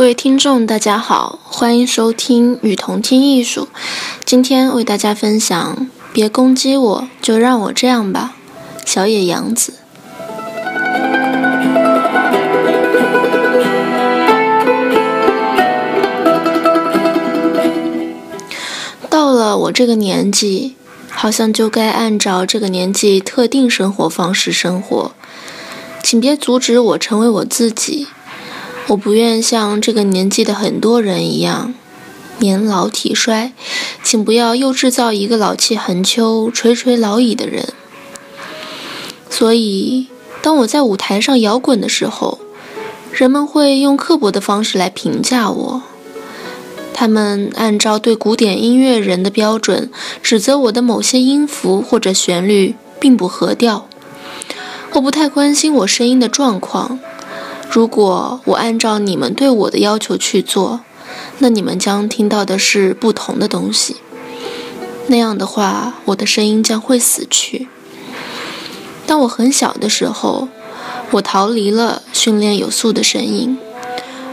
各位听众，大家好，欢迎收听《与同听艺术》。今天为大家分享《别攻击我，就让我这样吧》，小野洋子。到了我这个年纪，好像就该按照这个年纪特定生活方式生活，请别阻止我成为我自己。我不愿像这个年纪的很多人一样年老体衰，请不要又制造一个老气横秋、垂垂老矣的人。所以，当我在舞台上摇滚的时候，人们会用刻薄的方式来评价我。他们按照对古典音乐人的标准，指责我的某些音符或者旋律并不合调。我不太关心我声音的状况。如果我按照你们对我的要求去做，那你们将听到的是不同的东西。那样的话，我的声音将会死去。当我很小的时候，我逃离了训练有素的声音。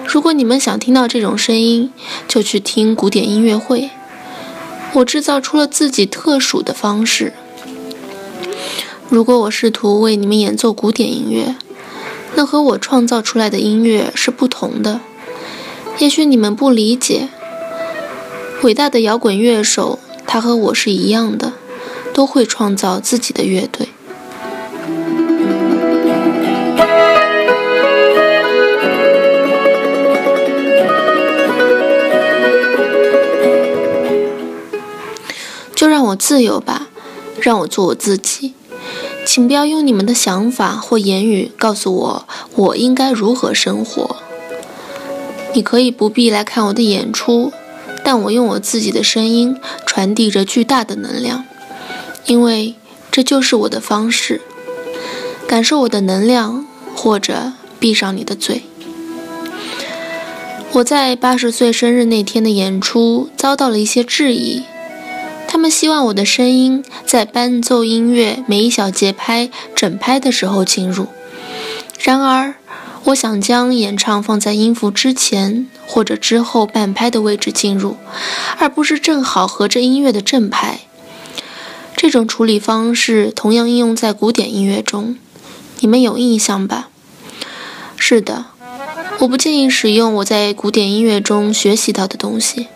如果你们想听到这种声音，就去听古典音乐会。我制造出了自己特殊的方式。如果我试图为你们演奏古典音乐，那和我创造出来的音乐是不同的。也许你们不理解，伟大的摇滚乐手，他和我是一样的，都会创造自己的乐队。就让我自由吧，让我做我自己。请不要用你们的想法或言语告诉我我应该如何生活。你可以不必来看我的演出，但我用我自己的声音传递着巨大的能量，因为这就是我的方式。感受我的能量，或者闭上你的嘴。我在八十岁生日那天的演出遭到了一些质疑。他们希望我的声音在伴奏音乐每一小节拍整拍的时候进入。然而，我想将演唱放在音符之前或者之后半拍的位置进入，而不是正好合着音乐的正拍。这种处理方式同样应用在古典音乐中，你们有印象吧？是的，我不建议使用我在古典音乐中学习到的东西。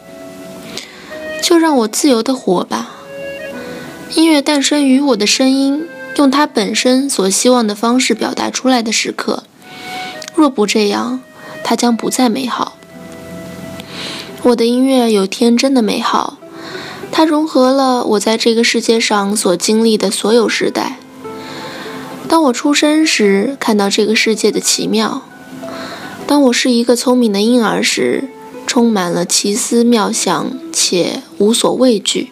就让我自由的活吧。音乐诞生于我的声音用它本身所希望的方式表达出来的时刻。若不这样，它将不再美好。我的音乐有天真的美好，它融合了我在这个世界上所经历的所有时代。当我出生时，看到这个世界的奇妙；当我是一个聪明的婴儿时，充满了奇思妙想且无所畏惧。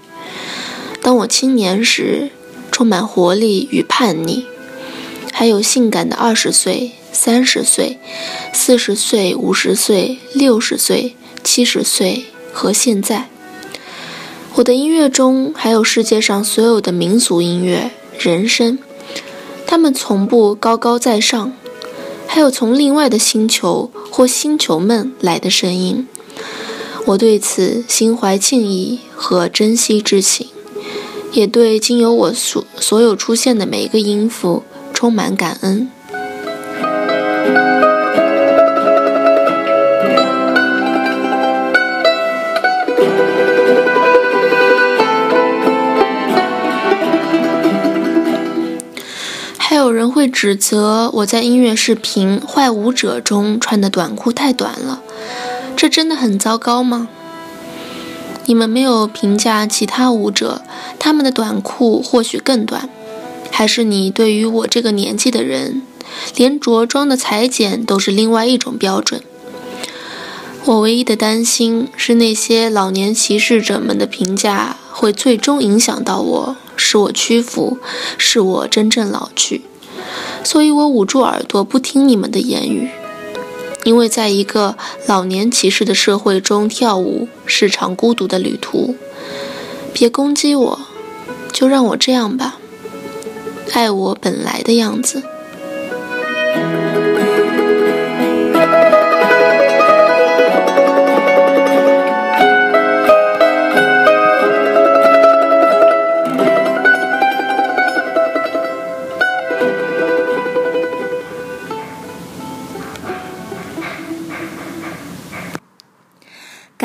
当我青年时，充满活力与叛逆，还有性感的二十岁、三十岁、四十岁、五十岁、六十岁、七十岁和现在。我的音乐中还有世界上所有的民族音乐、人声，他们从不高高在上，还有从另外的星球或星球们来的声音。我对此心怀敬意和珍惜之情，也对经由我所所有出现的每一个音符充满感恩。还有人会指责我在音乐视频《坏舞者》中穿的短裤太短了。这真的很糟糕吗？你们没有评价其他舞者，他们的短裤或许更短，还是你对于我这个年纪的人，连着装的裁剪都是另外一种标准？我唯一的担心是那些老年歧视者们的评价会最终影响到我，使我屈服，使我真正老去。所以我捂住耳朵不听你们的言语，因为在一个老年歧视的社会中跳舞是场孤独的旅途。别攻击我，就让我这样吧，爱我本来的样子。